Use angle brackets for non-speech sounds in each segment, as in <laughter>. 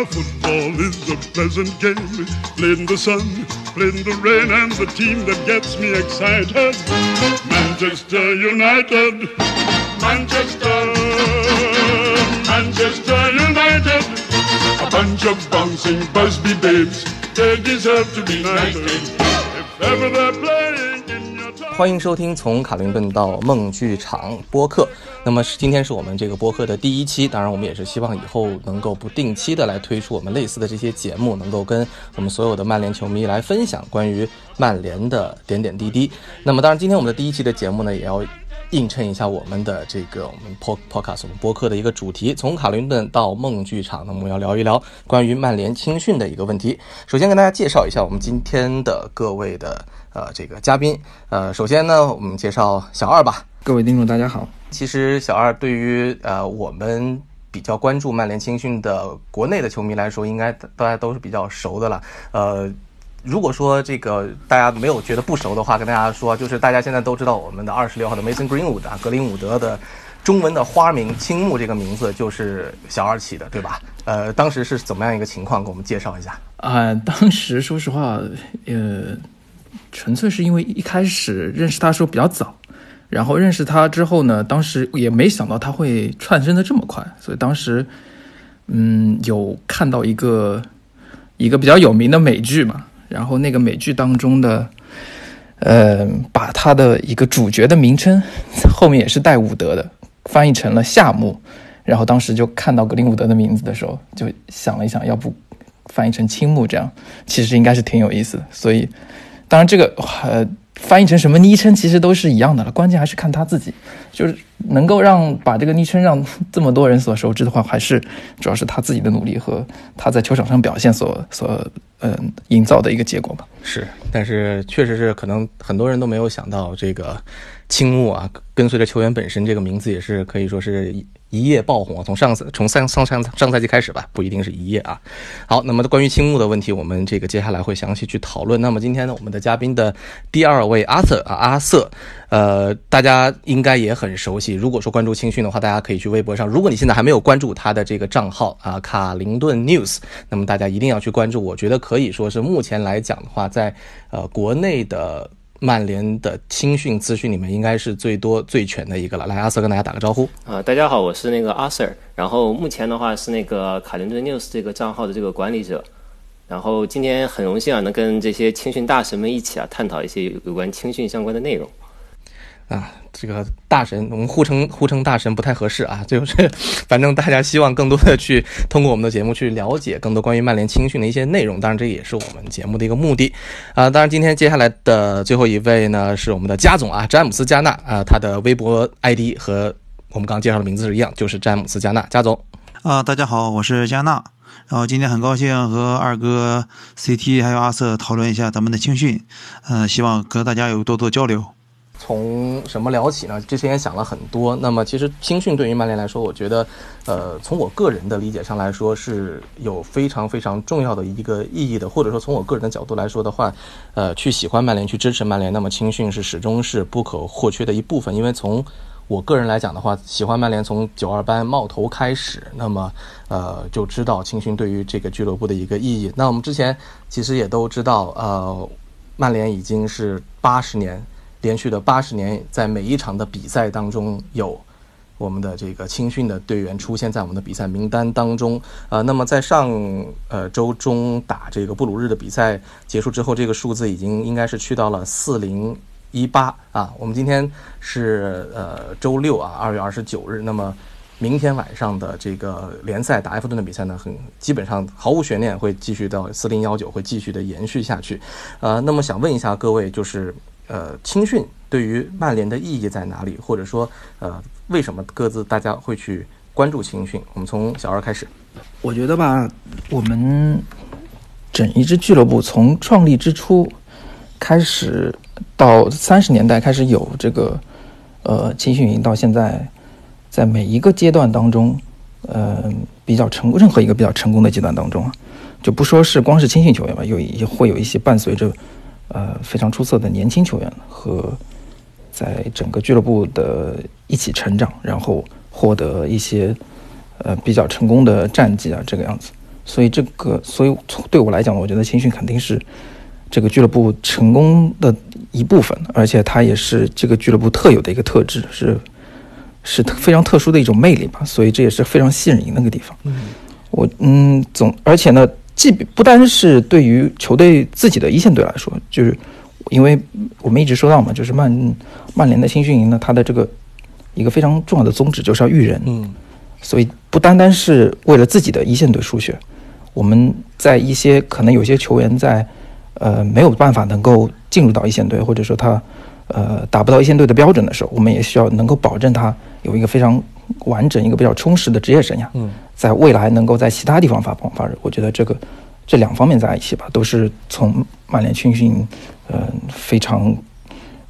Now football is a pleasant game. Played in the sun, played in the rain, and the team that gets me excited. Manchester United, Manchester, Manchester United. A bunch of bouncing Busby babes, they deserve to be knighted. If ever they're playing. 欢迎收听从卡林顿到梦剧场播客。那么是今天是我们这个播客的第一期，当然我们也是希望以后能够不定期的来推出我们类似的这些节目，能够跟我们所有的曼联球迷来分享关于曼联的点点滴滴。那么当然今天我们的第一期的节目呢，也要映衬一下我们的这个我们 Po podcast 我们播客的一个主题，从卡林顿到梦剧场，那么我们要聊一聊关于曼联青训的一个问题。首先跟大家介绍一下我们今天的各位的呃这个嘉宾，呃首先呢我们介绍小二吧。各位听众，大家好。其实小二对于呃我们比较关注曼联青训的国内的球迷来说，应该大家都是比较熟的了。呃，如果说这个大家没有觉得不熟的话，跟大家说，就是大家现在都知道我们的二十六号的 Mason Greenwood 啊，格林伍德的中文的花名青木这个名字就是小二起的，对吧？呃，当时是怎么样一个情况？给我们介绍一下。啊、当时说实话，呃，纯粹是因为一开始认识他的时候比较早，然后认识他之后呢，当时也没想到他会窜升的这么快，所以当时，嗯，有看到一个一个比较有名的美剧嘛，然后那个美剧当中的，呃，把他的一个主角的名称后面也是带伍德的，翻译成了夏目，然后当时就看到格林伍德的名字的时候，就想了一想，要不翻译成青木这样，其实应该是挺有意思的。所以，当然这个呃翻译成什么昵称其实都是一样的了，关键还是看他自己，就是能够让把这个昵称让这么多人所熟知的话，还是主要是他自己的努力和他在球场上表现所所嗯、营造的一个结果吧。是，但是确实是可能很多人都没有想到，这个青木啊，跟随着球员本身这个名字也是可以说是一一夜爆红啊。从上次从上上上上赛季开始吧，不一定是一夜啊。好，那么关于青木的问题，我们这个接下来会详细去讨论。那么今天呢，我们的嘉宾的第二位阿瑟啊，阿瑟，呃，大家应该也很熟悉。如果说关注青训的话，大家可以去微博上。如果你现在还没有关注他的这个账号啊，卡林顿 News，那么大家一定要去关注。我觉得可以说是目前来讲的话，在呃国内的曼联的青训资讯里面，应该是最多最全的一个了。来，阿瑟跟大家打个招呼。啊、大家好，我是那个阿瑟然后目前的话是那个卡林顿 News 这个账号的这个管理者，然后今天很荣幸啊，能跟这些青训大神们一起啊，探讨一些有关青训相关的内容。啊，这个大神，我们互称互称大神不太合适啊，就是 <laughs> 反正大家希望更多的去通过我们的节目去了解更多关于曼联青训的一些内容，当然这也是我们节目的一个目的啊。当然今天接下来的最后一位呢是我们的加总啊，詹姆斯加纳啊，他的微博 ID 和我们刚刚介绍的名字是一样，就是詹姆斯加纳，加总。啊、大家好，我是加纳。然后今天很高兴和二哥 CT 还有阿瑟讨论一下咱们的青训，嗯、希望和大家有多多交流。从什么聊起呢？之前也想了很多。那么其实青训对于曼联来说，我觉得，呃，从我个人的理解上来说是有非常非常重要的一个意义的，或者说从我个人的角度来说的话，呃，去喜欢曼联，去支持曼联，那么青训是始终是不可或缺的一部分。因为从我个人来讲的话，喜欢曼联从九二班冒头开始，那么呃就知道青训对于这个俱乐部的一个意义。那我们之前其实也都知道，呃，曼联已经是八十年。连续的八十年，在每一场的比赛当中有我们的这个青训的队员出现在我们的比赛名单当中。呃，那么在上呃周中打这个布鲁日的比赛结束之后，这个数字已经应该是去到了四零一八啊。我们今天是呃周六啊，二月二十九日。那么明天晚上的这个联赛打埃弗顿的比赛呢，很基本上毫无悬念会继续到四零幺九，会继续的延续下去。呃，那么想问一下各位，就是。呃，青训对于曼联的意义在哪里？或者说，呃，为什么各自大家会去关注青训？我们从小二开始。我觉得吧，我们整一支俱乐部从创立之初开始到三十年代开始有这个呃青训营，到现在，在每一个阶段当中，呃，比较成任何一个比较成功的阶段当中啊，就不说是光是青训球员吧，有也会有一些伴随着呃非常出色的年轻球员和在整个俱乐部的一起成长，然后获得一些呃比较成功的战绩啊，这个样子。所以这个，所以对我来讲，我觉得青训肯定是这个俱乐部成功的一部分，而且它也是这个俱乐部特有的一个特质，是是非常特殊的一种魅力吧。所以这也是非常吸引人的一个地方。嗯，我嗯总，而且呢，既不单是对于球队自己的一线队来说，就是因为我们一直说到嘛，就是曼曼联的青训营呢，它的这个一个非常重要的宗旨就是要育人。嗯，所以不单单是为了自己的一线队输血。我们在一些可能有些球员在，呃没有办法能够进入到一线队，或者说他，呃达不到一线队的标准的时候，我们也需要能够保证他有一个非常完整、一个比较充实的职业生涯。嗯，在未来能够在其他地方发光发热，我觉得这个这两方面在一起吧，都是从曼联青训，呃非常，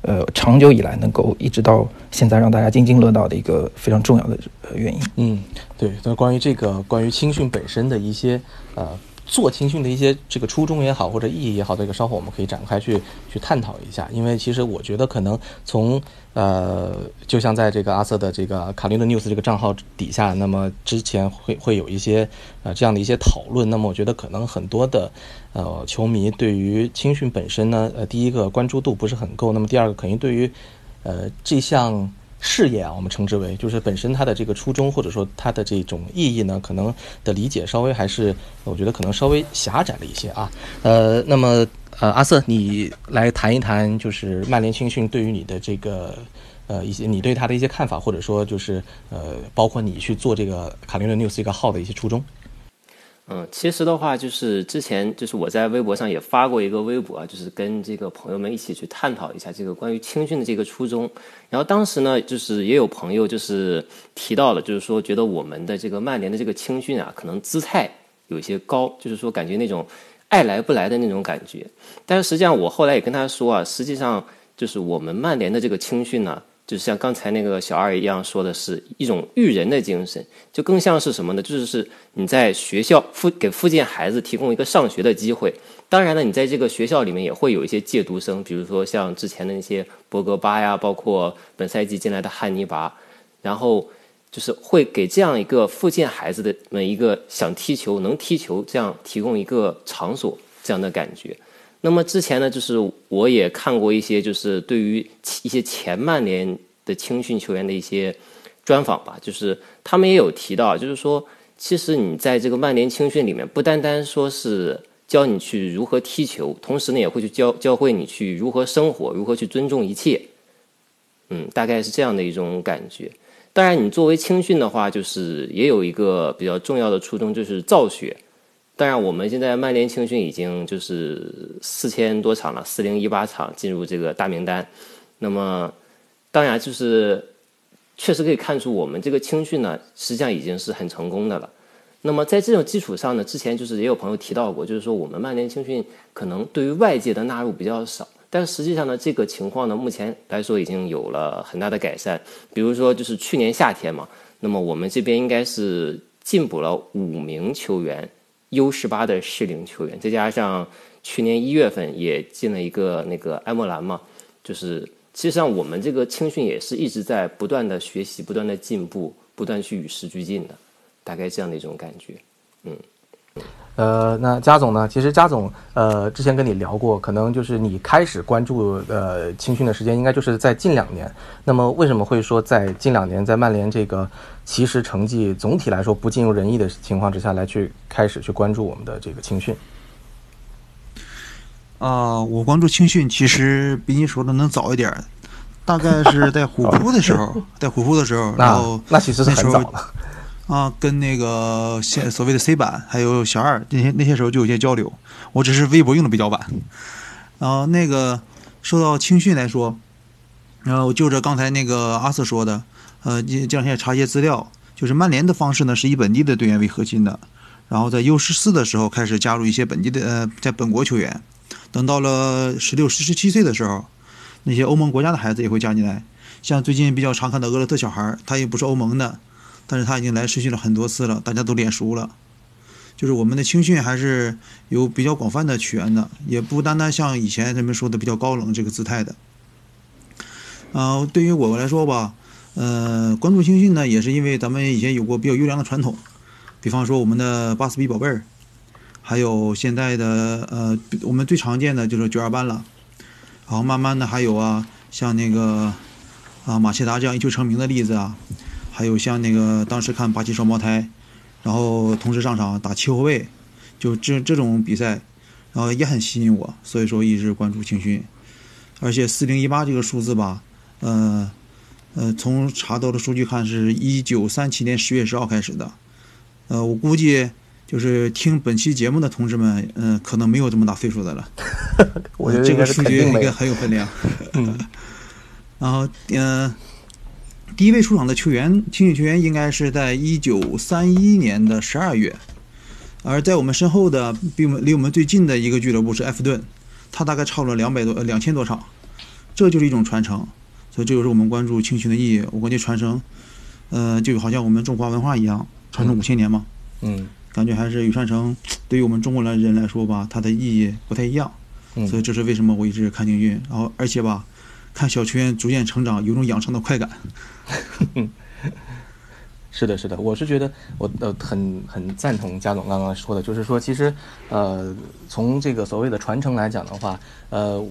呃长久以来能够一直到现在让大家津津乐道的一个非常重要的呃原因。嗯，对。那关于这个，关于青训本身的一些呃做青训的一些这个初衷也好，或者意义也好，这个稍后我们可以展开去去探讨一下。因为其实我觉得可能从呃，就像在这个阿瑟的这个卡林顿 news 这个账号底下，那么之前会会有一些呃这样的一些讨论。那么我觉得可能很多的呃球迷对于青训本身呢，呃，第一个关注度不是很够。那么第二个肯定对于呃这项事业啊，我们称之为就是本身它的这个初衷或者说它的这种意义呢，可能的理解稍微还是我觉得可能稍微狭窄了一些啊。呃，那么呃，阿瑟，你来谈一谈就是曼联青训对于你的这个呃一些你对他的一些看法，或者说就是呃包括你去做这个卡林顿 news 一个号的一些初衷。嗯，其实的话，就是之前就是我在微博上也发过一个微博啊，就是跟这个朋友们一起去探讨一下这个关于青训的这个初衷。然后当时呢，就是也有朋友就是提到了，就是说觉得我们的这个曼联的这个青训啊，可能姿态有些高，就是说感觉那种爱来不来的那种感觉。但是实际上我后来也跟他说啊，实际上就是我们曼联的这个青训呢。就像刚才那个小二一样说的，是一种育人的精神，就更像是什么呢？就是你在学校附给附近孩子提供一个上学的机会。当然了，你在这个学校里面也会有一些借读生，比如说像之前的那些博格巴呀，包括本赛季进来的汉尼拔，然后就是会给这样一个附近孩子的们一个想踢球、能踢球这样提供一个场所这样的感觉。那么之前呢，就是我也看过一些，就是对于一些前曼联的青训球员的一些专访吧，就是他们也有提到，就是说，其实你在这个曼联青训里面，不单单说是教你去如何踢球，同时呢，也会去教教会你去如何生活，如何去尊重一切。嗯，大概是这样的一种感觉。当然，你作为青训的话，就是也有一个比较重要的初衷，就是造血。当然，我们现在曼联青训已经就是四千多场了，四零一八场进入这个大名单。那么，当然就是确实可以看出，我们这个青训呢，实际上已经是很成功的了。那么在这种基础上呢，之前就是也有朋友提到过，就是说我们曼联青训可能对于外界的纳入比较少，但实际上呢，这个情况呢，目前来说已经有了很大的改善。比如说，就是去年夏天嘛，那么我们这边应该是进补了五名球员。U 十八的适龄球员，再加上去年一月份也进了一个那个埃莫兰嘛，就是其实上我们这个青训也是一直在不断的学习、不断的进步、不断去与时俱进的，大概这样的一种感觉，嗯。呃，那加总呢？其实加总，呃，之前跟你聊过，可能就是你开始关注呃青训的时间，应该就是在近两年。那么为什么会说在近两年，在曼联这个其实成绩总体来说不尽如人意的情况之下来去开始去关注我们的这个青训？啊，我关注青训其实比你说的能早一点，大概是在虎扑的时候，在虎扑的时候，然后那其实是很早了。啊，跟那个现所谓的 C 版还有小二那些那些时候就有些交流，我只是微博用的比较晚。然后那个说到青训来说，然后就着刚才那个阿瑟说的，呃，这两天也查一些资料，就是曼联的方式呢是以本地的队员为核心的，然后在 U 十四的时候开始加入一些本地的呃在本国球员，等到了十六、十七岁的时候，那些欧盟国家的孩子也会加进来，像最近比较常看的俄罗斯小孩，他也不是欧盟的。但是他已经来实训了很多次了，大家都脸熟了。就是我们的青训还是有比较广泛的起源的，也不单单像以前人们说的比较高冷这个姿态的。啊，对于我来说吧，呃，关注青训呢，也是因为咱们以前有过比较优良的传统，比方说我们的巴斯比宝贝儿，还有现在的呃，我们最常见的就是九二班了。然后慢慢的还有啊，像那个啊马切达这样一球成名的例子啊，还有像那个当时看巴西双胞胎，然后同时上场打七后卫，就这这种比赛，然后也很吸引我，所以说一直关注青训。而且四零一八这个数字吧，呃呃，从查到的数据看，是一九三七年十月十号开始的。呃，我估计就是听本期节目的同志们，嗯、可能没有这么大岁数的了。<laughs> 我觉得这个数据应。该很有分量。嗯 <laughs> 然后，嗯、第一位出场的球员，青训球员应该是在一九三一年的十二月，而在我们身后的，比我们离我们最近的一个俱乐部是埃弗顿，他大概超了两百多、呃两千多场，这就是一种传承。所以这就是我们关注青训的意义。我感觉传承，呃，就好像我们中华文化一样，传承五千年嘛。嗯感觉还是羽山城对于我们中国人来说吧，它的意义不太一样，嗯所以这是为什么我一直看青训，然后而且吧，看小球员逐渐成长，有种养成的快感。<laughs> 是的，是的，我是觉得我呃很很赞同加总刚刚说的，就是说其实呃从这个所谓的传承来讲的话，呃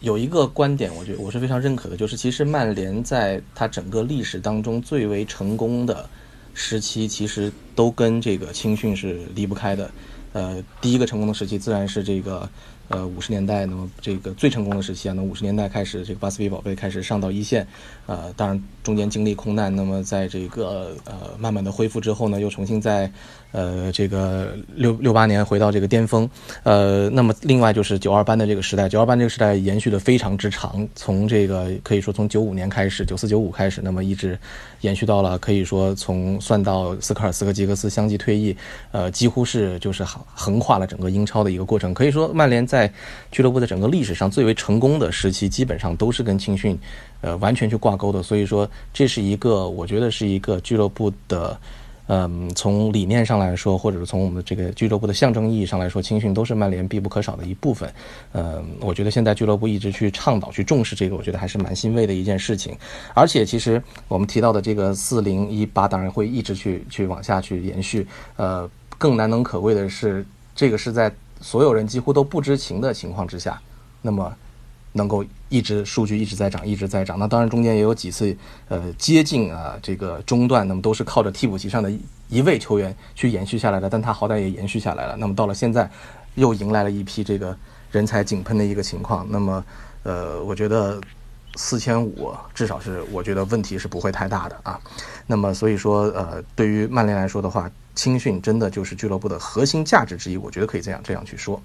有一个观点，我觉得我是非常认可的，就是其实曼联在它整个历史当中最为成功的时期，其实都跟这个青训是离不开的。呃，第一个成功的时期自然是这个呃五十年代，那么这个最成功的时期啊，那五十年代开始，这个巴斯比宝贝开始上到一线，呃，当然中间经历空难，那么在这个呃慢慢的恢复之后呢，又重新在呃这个六六八年回到这个巅峰，呃，那么另外就是九二班的这个时代，九二班这个时代延续的非常之长，从这个可以说从九五年开始，九四九五开始，那么一直延续到了可以说从算到斯科尔斯和吉格斯相继退役，呃，几乎是就是横横跨了整个英超的一个过程。可以说，曼联在俱乐部的整个历史上最为成功的时期，基本上都是跟青训，呃，完全去挂钩的。所以说，这是一个我觉得是一个俱乐部的。嗯，从理念上来说，或者是从我们这个俱乐部的象征意义上来说，青训都是曼联必不可少的一部分。嗯，我觉得现在俱乐部一直去倡导、去重视这个，我觉得还是蛮欣慰的一件事情。而且，其实我们提到的这个四零一八，当然会一直去去往下去延续。呃，更难能可贵的是，这个是在所有人几乎都不知情的情况之下，那么能够一直数据一直在涨，一直在涨。那当然中间也有几次呃接近啊这个中断，那么都是靠着替补席上的一位球员去延续下来的，但他好歹也延续下来了。那么到了现在，又迎来了一批这个人才井喷的一个情况。那么呃，我觉得。四千五至少是我觉得问题是不会太大的啊，那么所以说呃，对于曼联来说的话，青训真的就是俱乐部的核心价值之一，我觉得可以这样这样去说。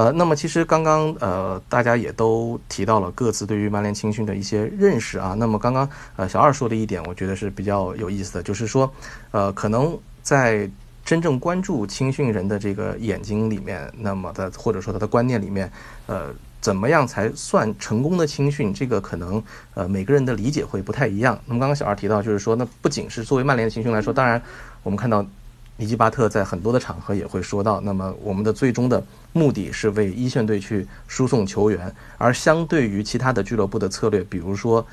呃，那么其实刚刚呃，大家也都提到了各自对于曼联青训的一些认识啊。那么刚刚呃小二说的一点，我觉得是比较有意思的，就是说呃，可能在真正关注青训人的这个眼睛里面，那么的或者说他的观念里面，呃，怎么样才算成功的青训？这个可能呃每个人的理解会不太一样。那么刚刚小二提到，就是说，那不仅是作为曼联的青训来说，当然我们看到。尼基巴特在很多的场合也会说到，那么我们的最终的目的是为一线队去输送球员，而相对于其他的俱乐部的策略，比如说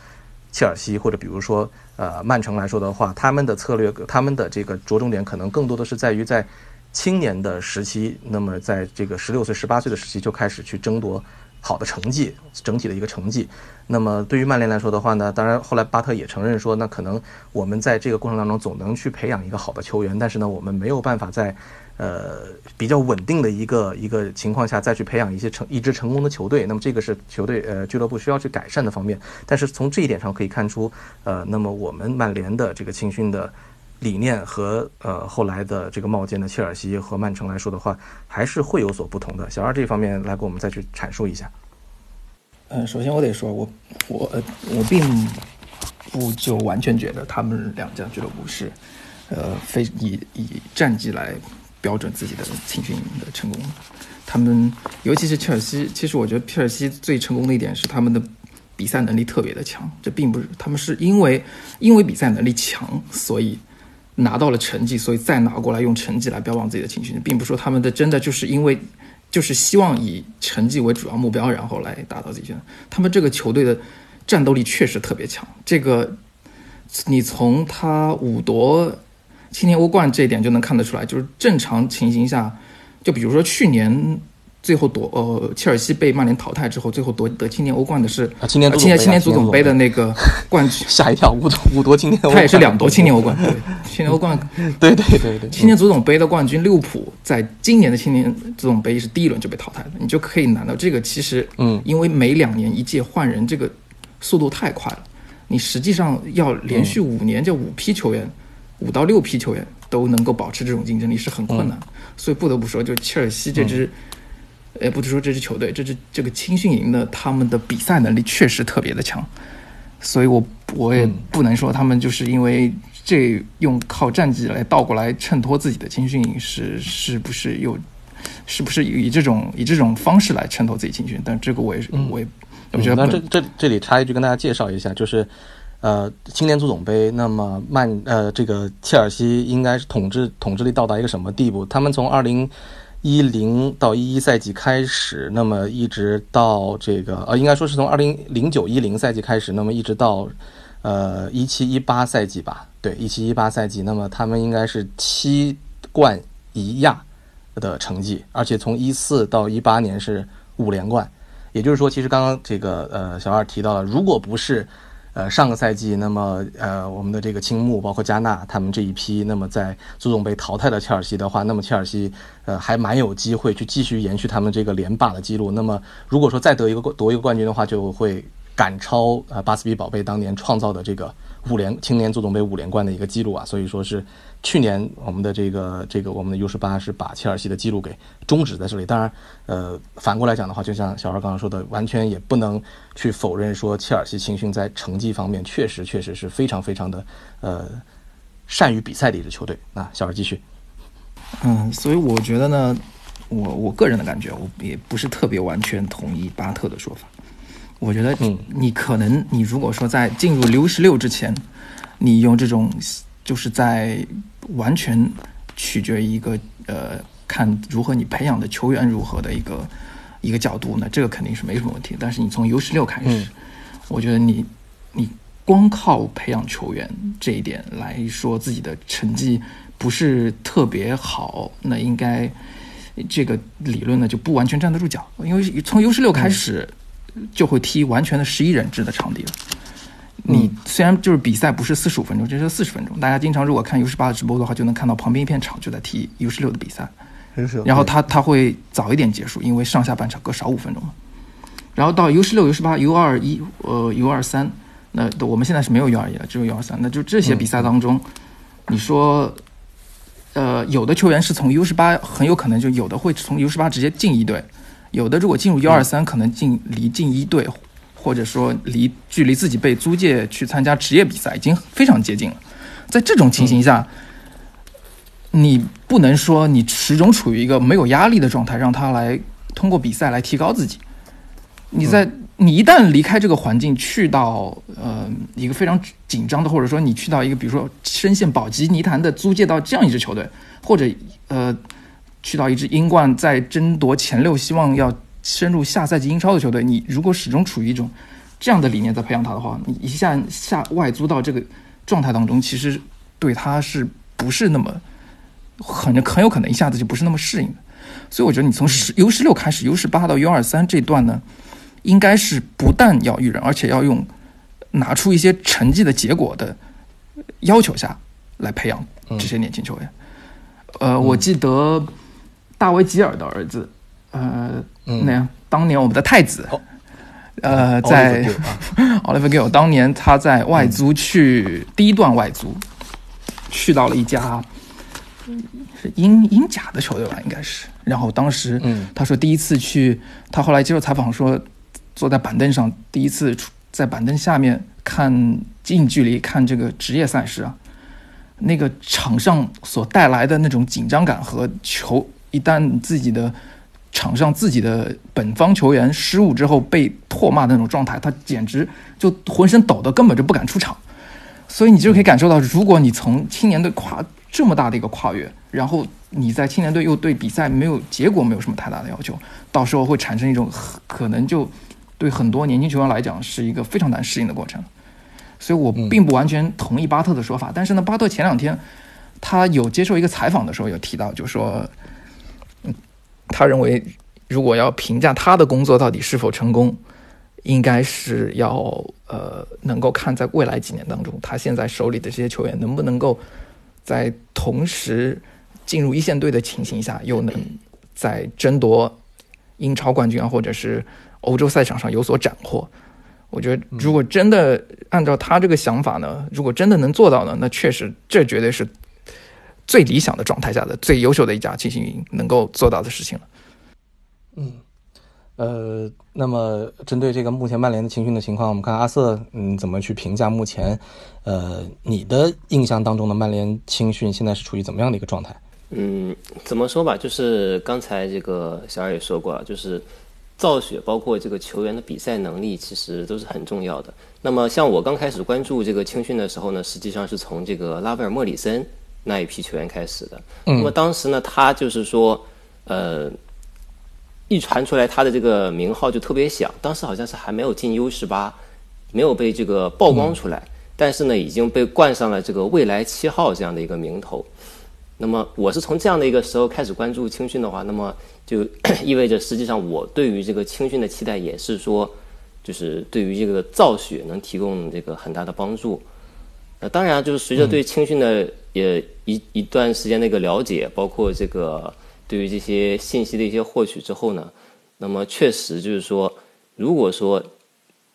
切尔西或者比如说呃曼城来说的话，他们的策略，他们的这个着重点可能更多的是在于在青年的时期，那么在这个十六岁、十八岁的时期就开始去争夺好的成绩，整体的一个成绩。那么对于曼联来说的话呢，当然后来巴特也承认说，那可能我们在这个过程当中总能去培养一个好的球员，但是呢，我们没有办法在呃比较稳定的一个一个情况下再去培养一些成一支成功的球队。那么这个是球队呃俱乐部需要去改善的方面。但是从这一点上可以看出，呃，那么我们曼联的这个青训的。理念和呃后来的这个冒尖的切尔西和曼城来说的话，还是会有所不同的。小二这方面来给我们再去阐述一下。嗯，首先我得说，我我我并不就完全觉得他们两家俱乐部是，呃，非以以战绩来标准自己的青训营的成功。他们尤其是切尔西，其实我觉得切尔西最成功的一点是他们的比赛能力特别的强。这并不是他们是因为因为比赛能力强，所以拿到了成绩，所以再拿过来用成绩来标榜自己的情绪，并不是说他们的真的就是因为。就是希望以成绩为主要目标，然后来达到自己。他们这个球队的战斗力确实特别强。这个，你从他五夺青年欧冠这一点就能看得出来，就是正常情形下，就比如说去年最后夺呃切尔西被曼联淘汰之后，最后夺得青年欧冠的是啊青年青年青年足总杯的那个 <laughs> 冠军，吓一跳，五夺五夺青年欧冠，他也是两夺青年欧冠，对，青年欧冠 <laughs> 对对对对，青年足总杯的冠军利物浦，在今年的青年足总杯是第一轮就被淘汰了，你就可以拿到这个。其实，嗯。因为每两年一届换人，这个速度太快了，你实际上要连续五年这五批球员，五到六批球员都能够保持这种竞争力是很困难的。所以不得不说，就切尔西这支，呃，不是说这支球队，这支这个青训营的他们的比赛能力确实特别的强。所以我我也不能说他们就是因为这用靠战绩来倒过来衬托自己的青训营是是不是有是不是以这种以这种方式来衬托自己青训？但这个我也是、我也我觉得这这这里插一句跟大家介绍一下，就是呃青年足总杯，那么曼呃这个切尔西应该是统治统治力到达一个什么地步？他们从二零一零到一一赛季开始，那么一直到这个呃应该说是从二零零九一零赛季开始，那么一直到呃一七一八赛季吧，对一七一八赛季，那么他们应该是七冠一亚的成绩，而且从一四到一八年是五连冠。也就是说，其实刚刚这个呃小二提到了，如果不是呃上个赛季，那么呃我们的这个青木包括加纳他们这一批，那么在足总被淘汰了切尔西的话，那么切尔西呃还蛮有机会去继续延续他们这个连霸的记录。那么如果说再得一个夺一个冠军的话，就会赶超呃巴斯比宝贝当年创造的这个五连青年足总杯五连冠的一个记录啊，所以说是去年我们的这个这个我们的 U 十八是把切尔西的记录给终止在这里。当然，呃，反过来讲的话，就像小孩刚刚说的，完全也不能去否认说切尔西青训在成绩方面确实确实是非常非常的呃善于比赛的一支球队。那小孩继续，嗯，所以我觉得呢，我我个人的感觉，我也不是特别完全同意巴特的说法。我觉得嗯你可能你如果说在进入 U 十六之前，你用这种就是在完全取决于一个呃看如何你培养的球员如何的一个一个角度呢，这个肯定是没什么问题。但是你从 U 十六开始，嗯我觉得你你光靠培养球员这一点来说自己的成绩不是特别好，那应该这个理论呢就不完全站得住脚，因为从 U 十六开始就会踢完全的十一人制的场地了。你虽然就是比赛不是四十五分钟，这是四十分钟。大家经常如果看 U 十八的直播的话，就能看到旁边一片场就在踢 U 十六的比赛。然后他他会早一点结束，因为上下半场各少五分钟嘛。然后到 U 十六、U 十八、U 二一、呃 U 二三，那我们现在是没有 U 二一了，只有 U 二三。那就这些比赛当中，你说，呃，有的球员是从 U 十八很有可能就有的会从 U 十八直接进一队，有的如果进入幺二三，可能进离进一队，或者说离距离自己被租借去参加职业比赛已经非常接近了。在这种情形下，你不能说你始终处于一个没有压力的状态，让他来通过比赛来提高自己。你在你一旦离开这个环境，去到呃一个非常紧张的，或者说你去到一个比如说深陷保级泥潭的租借到这样一支球队，或者呃去到一支英冠在争夺前六，希望要深入下赛季英超的球队，你如果始终处于一种这样的理念在培养他的话，你一下下外租到这个状态当中，其实对他是不是那么很很有可能一下子就不是那么适应的。所以我觉得你从十 U 十六开始，U 十八到 U 二三这段呢，应该是不但要育人，而且要用拿出一些成绩的结果的要求下来培养这些年轻球员。呃，我记得大卫吉尔的儿子，呃，那样当年我们的太子，呃，在 <laughs> Oliver Gill 当年他在外租去第一段外租，去到了一家是英英甲的球队吧，应该是。然后当时嗯。他说第一次去，他后来接受采访说，坐在板凳上第一次出在板凳下面看近距离看这个职业赛事啊，那个场上所带来的那种紧张感和球一旦自己的场上自己的本方球员失误之后被唾骂的那种状态，他简直就浑身抖得根本就不敢出场。所以你就可以感受到，如果你从青年队跨这么大的一个跨越，然后你在青年队又对比赛没有结果没有什么太大的要求，到时候会产生一种可能就对很多年轻球员来讲是一个非常难适应的过程。所以我并不完全同意巴特的说法，但是呢，巴特前两天他有接受一个采访的时候有提到，就说，他认为如果要评价他的工作到底是否成功，应该是要呃能够看在未来几年当中，他现在手里的这些球员能不能够在同时进入一线队的情形下，又能在争夺英超冠军啊，或者是欧洲赛场上有所斩获。我觉得，如果真的按照他这个想法呢，如果真的能做到呢，那确实这绝对是最理想的状态下的最优秀的一家青训营能够做到的事情了。嗯，呃，那么针对这个目前曼联的青训的情况，我们看阿瑟，嗯，怎么去评价目前，呃，你的印象当中的曼联青训现在是处于怎么样的一个状态？嗯，怎么说吧，就是刚才这个小二也说过了，就是造血，包括这个球员的比赛能力，其实都是很重要的。那么像我刚开始关注这个青训的时候呢，实际上是从这个拉贝尔·莫里森那一批球员开始的。那么当时呢，他就是说，呃，一传出来他的这个名号就特别响，当时好像是还没有进 U 十八，没有被这个曝光出来，但是呢，已经被冠上了这个未来七号这样的一个名头。那么我是从这样的一个时候开始关注青训的话，那么就 <coughs> 意味着实际上我对于这个青训的期待也是说，就是对于这个造血能提供这个很大的帮助。那当然就是随着对青训的也一一段时间的一个了解，包括这个对于这些信息的一些获取之后呢，那么确实就是说，如果说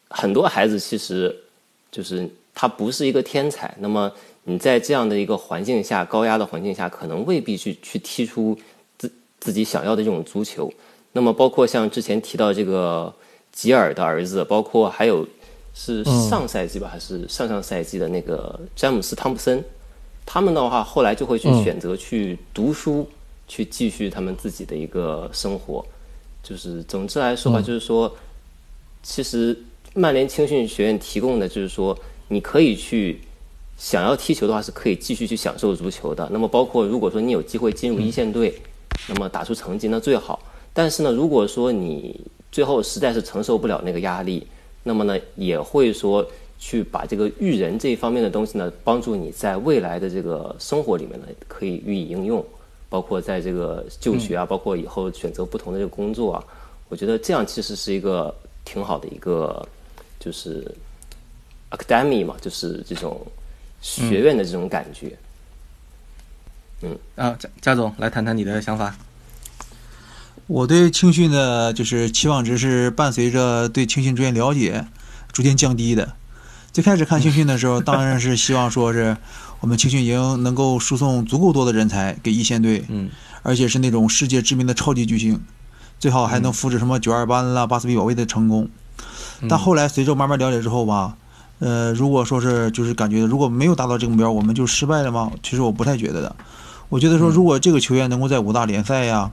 很多孩子其实就是他不是一个天才，那么你在这样的一个环境下，高压的环境下，可能未必去去踢出自自己想要的这种足球。那么，包括像之前提到这个吉尔的儿子，包括还有是上赛季吧，还是上上赛季的那个詹姆斯·汤普森，他们的话后来就会去选择去读书，去继续他们自己的一个生活。就是总之来说吧，就是说，其实曼联青训学院提供的就是说，你可以去。想要踢球的话，是可以继续去享受足球的。那么，包括如果说你有机会进入一线队，那么打出成绩那最好。但是呢，如果说你最后实在是承受不了那个压力，那么呢，也会说去把这个育人这一方面的东西呢，帮助你在未来的这个生活里面呢，可以予以应用。包括在这个就学啊，包括以后选择不同的这个工作啊，我觉得这样其实是一个挺好的一个，就是 academy 嘛，就是这种。学院的这种感觉，嗯啊，贾贾总来谈谈你的想法。我对青训的就是期望值是伴随着对青训专业了解逐渐降低的。最开始看青训的时候，当然是希望说是我们青训营能够输送足够多的人才给一线队，嗯，而且是那种世界知名的超级巨星，最好还能复制什么九二班啦、巴斯比保卫的成功。但后来随着慢慢了解之后吧。呃，如果说是就是感觉如果没有达到这个目标，我们就失败了吗？其实我不太觉得的。我觉得说，如果这个球员能够在五大联赛呀、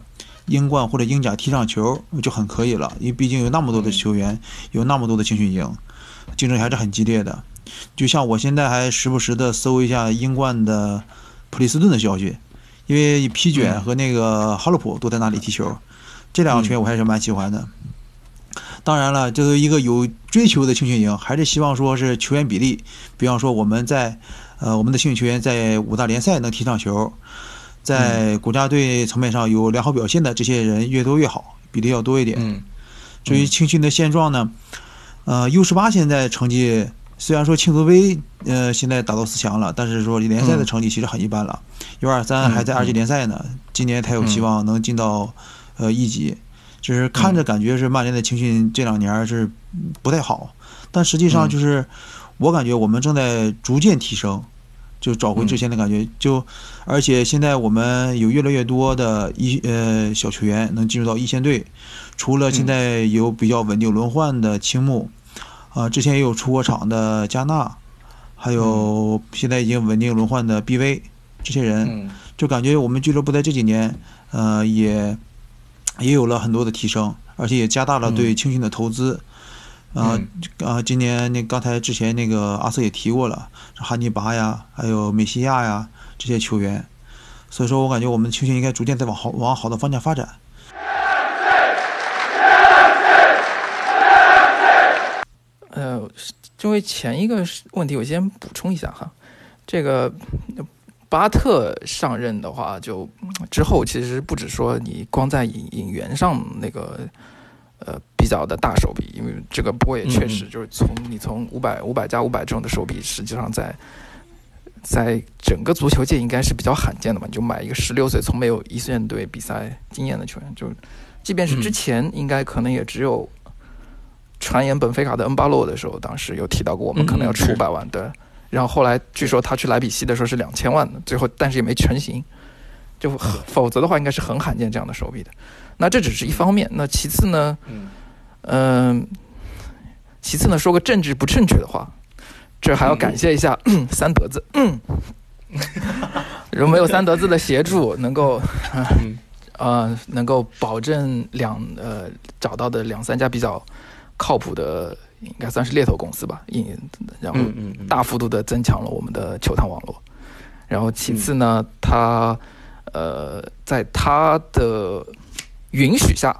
英冠或者英甲踢上球，就很可以了。因为毕竟有那么多的球员，有那么多的青训营，竞争还是很激烈的。就像我现在还时不时的搜一下英冠的普利斯顿的消息，因为皮卷和那个哈洛普都在那里踢球，这两个球员我还是蛮喜欢的。当然了，作为一个有追求的青训营，还是希望说是球员比例，比方说我们在，呃，我们的青训球员在五大联赛能踢上球，在国家队层面上有良好表现的这些人越多越好，比例要多一点。嗯。至于青训的现状呢，呃，U 十八现在成绩虽然说庆祝杯呃现在打到四强了，但是说联赛的成绩其实很一般了。U 二三还在二级联赛呢，今年才有希望能进到呃一级。就是看着感觉是曼联的青训这两年是不太好，但实际上就是我感觉我们正在逐渐提升，就找回之前的感觉。就而且现在我们有越来越多的一呃小球员能进入到一线队，除了现在有比较稳定轮换的青木，啊，之前也有出过场的加纳，还有现在已经稳定轮换的 BV 这些人，就感觉我们俱乐部在这几年呃也。也有了很多的提升，而且也加大了对青训的投资。啊啊，今年那刚才之前那个阿瑟也提过了，哈尼拔呀，还有梅西亚呀这些球员。所以说我感觉我们球星应该逐渐在往好往好的方向发展。呃，就为前一个问题，我先补充一下哈，这个巴特上任的话，就之后其实不止说你光在引引援上那个呃比较的大手笔，因为这个波也确实就是从你从五百五百加五百这种的手笔，实际上在在整个足球界应该是比较罕见的嘛。你就买一个十六岁从没有一线队比赛经验的球员，就即便是之前应该可能也只有传言本菲卡的恩巴洛的时候，当时有提到过我们可能要出五百万的。然后后来据说他去莱比锡的时候是两千万的，最后但是也没成型，就否则的话应该是很罕见这样的手笔的。那这只是一方面，那其次呢？嗯，其次呢，说个政治不正确的话，这还要感谢一下 <clears throat> 三德子。嗯，<laughs> 如果没有三德子的协助，能够 <laughs> 呃能够保证两呃找到的两三家比较靠谱的。应该算是猎头公司吧，应然后大幅度的增强了我们的球探网络。然后其次呢，他呃在他的允许下，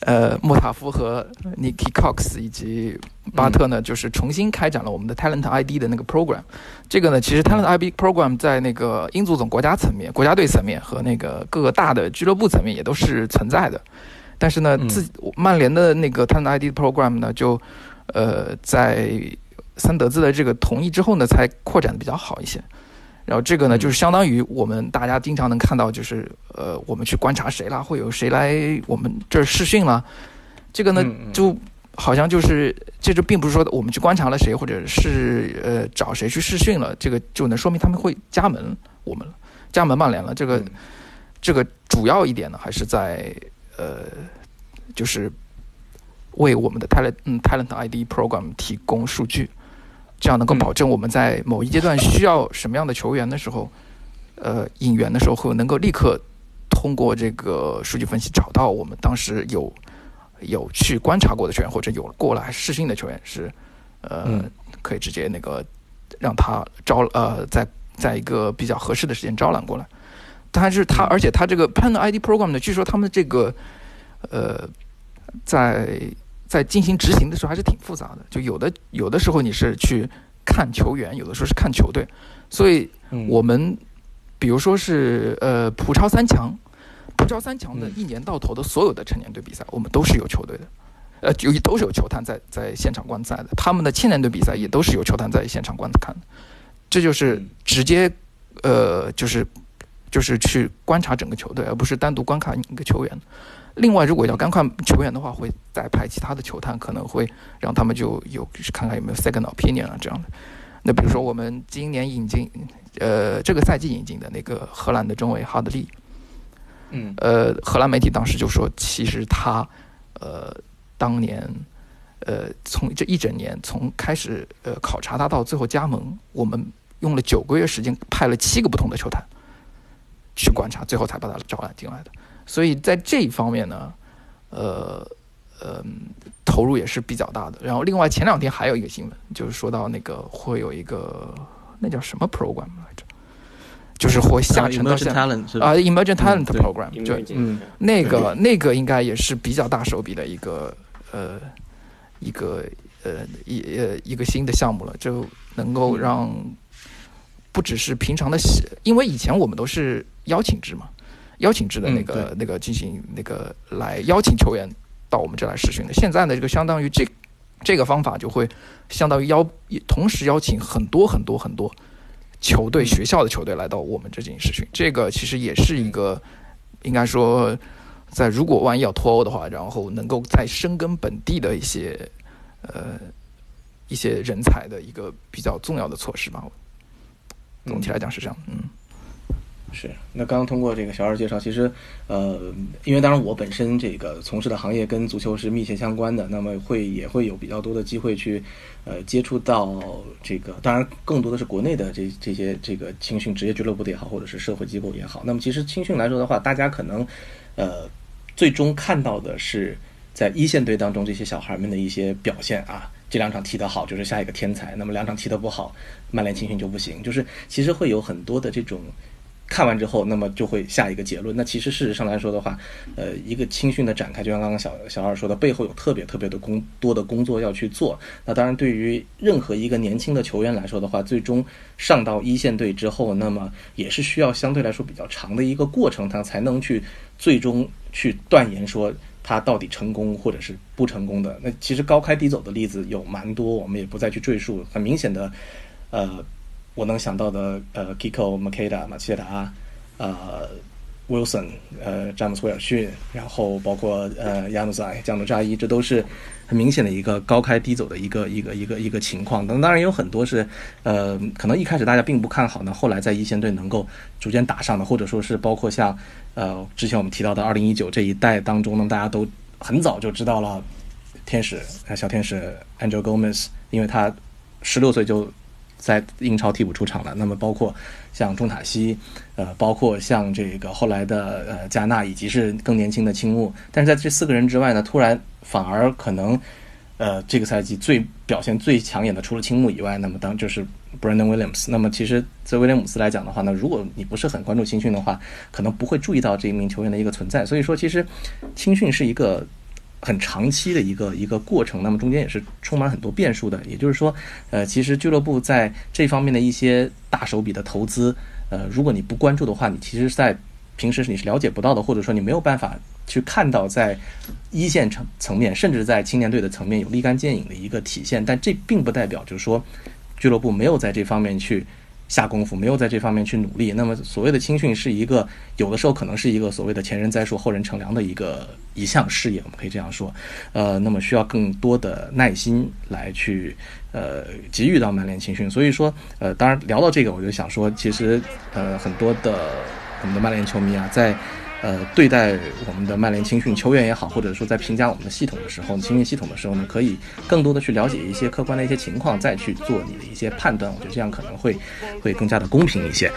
呃莫塔夫和 Nicky Cox 以及巴特呢，就是重新开展了我们的 Talent ID 的那个 program。这个呢，其实 Talent ID program 在那个英足总国家层面、国家队层面和那个各个大的俱乐部层面也都是存在的。但是呢，自曼联的那个 Talent ID program 呢，就呃在三德子的这个同意之后呢，才扩展的比较好一些。然后这个呢，就是相当于我们大家经常能看到，就是呃我们去观察谁啦，会有谁来我们这儿试训啦。这个呢，就好像就是这就并不是说我们去观察了谁，或者是呃找谁去试训了，这个就能说明他们会加盟我们了，加盟曼联了。这个这个主要一点呢，还是在。呃，就是为我们的 talent 嗯 talent ID program 提供数据，这样能够保证我们在某一阶段需要什么样的球员的时候，呃，引援的时候会能够立刻通过这个数据分析找到我们当时有有去观察过的球员，或者有过来试训的球员是呃可以直接那个让他招呃在在一个比较合适的时间招揽过来。但是他，而且他这个 Pen ID Program 呢，据说他们这个，呃，在在进行执行的时候还是挺复杂的。就有的有的时候你是去看球员，有的时候是看球队。所以我们比如说是呃普超三强，普超三强的一年到头的所有的成年队比赛，我们都是有球队的，呃，有都是有球探在在现场观赛的。他们的青年队比赛也都是有球探在现场观看的。这就是直接呃就是。就是去观察整个球队，而不是单独观看一个球员。另外，如果要干看球员的话，会再派其他的球探，可能会让他们就有看看有没有 second opinion 啊这样的。那比如说，我们今年引进，呃，这个赛季引进的那个荷兰的中卫哈德利，嗯，呃，荷兰媒体当时就说，其实他，呃，当年，呃，从这一整年从开始呃考察他到最后加盟，我们用了九个月时间，派了七个不同的球探。去观察，最后才把他招揽进来的。所以在这一方面呢，呃呃，投入也是比较大的。然后另外前两天还有一个新闻，就是说到那个会有一个那叫什么 program 来着，就是会下沉到下啊 emerging talent program，就嗯那个那个应该也是比较大手笔的一个呃一个呃一呃一个新的项目了，就能够让不只是平常的，因为以前我们都是。邀请制嘛，邀请制的那个那个进行那个来邀请球员到我们这来试训的。现在呢，这个相当于这这个方法就会相当于邀同时邀请很多很多很多球队学校的球队来到我们这进行试训。这个其实也是一个应该说，在如果万一要脱欧的话，然后能够在深耕本地的一些呃一些人才的一个比较重要的措施吧。总体来讲是这样，嗯。是，那刚刚通过这个小二介绍，其实，呃，因为当然我本身这个从事的行业跟足球是密切相关的，那么会也会有比较多的机会去，呃，接触到这个，当然更多的是国内的这这些这个青训职业俱乐部的也好，或者是社会机构也好。那么其实青训来说的话，大家可能，呃，最终看到的是在一线队当中这些小孩们的一些表现啊，这两场踢得好就是下一个天才，那么两场踢得不好，曼联青训就不行，就是其实会有很多的这种。看完之后，那么就会下一个结论。那其实事实上来说的话，呃，一个青训的展开，就像刚刚小小二说的，背后有特别特别的工多的工作要去做。那当然，对于任何一个年轻的球员来说的话，最终上到一线队之后，那么也是需要相对来说比较长的一个过程，他才能去最终去断言说他到底成功或者是不成功的。那其实高开低走的例子有蛮多，我们也不再去赘述。很明显的，呃。我能想到的，呃，Kiko、Makeda、马切达，呃，Wilson，呃，詹姆斯·威尔逊，然后包括呃，亚努塞、加努扎伊，这都是很明显的一个高开低走的一个一个一个一个情况。当当然有很多是，呃，可能一开始大家并不看好呢，后来在一线队能够逐渐打上的，或者说是包括像呃，之前我们提到的二零一九这一代当中呢，大家都很早就知道了天使，小天使 Angel Gomez，因为他十六岁就。在英超替补出场了，那么包括像中塔西，呃，包括像这个后来的呃加纳，以及是更年轻的青木。但是在这四个人之外呢，突然反而可能，呃，这个赛季最表现最抢眼的，除了青木以外，那么当就是 Brandon Williams。那么其实在威廉姆斯来讲的话呢，如果你不是很关注青训的话，可能不会注意到这一名球员的一个存在。所以说，其实青训是一个。很长期的一个一个过程，那么中间也是充满很多变数的。也就是说，呃，其实俱乐部在这方面的一些大手笔的投资，呃，如果你不关注的话，你其实，在平时你是了解不到的，或者说你没有办法去看到在一线层层面，甚至在青年队的层面有立竿见影的一个体现。但这并不代表就是说，俱乐部没有在这方面去。下功夫没有在这方面去努力，那么所谓的青训是一个有的时候可能是一个所谓的前人栽树后人乘凉的一个一项事业，我们可以这样说，呃，那么需要更多的耐心来去呃给予到曼联青训。所以说，呃，当然聊到这个，我就想说，其实呃很多的我们的曼联球迷啊，在。呃，对待我们的曼联青训球员也好，或者说在评价我们的系统的时候，青训系统的时候呢，可以更多的去了解一些客观的一些情况，再去做你的一些判断。我觉得这样可能会会更加的公平一些。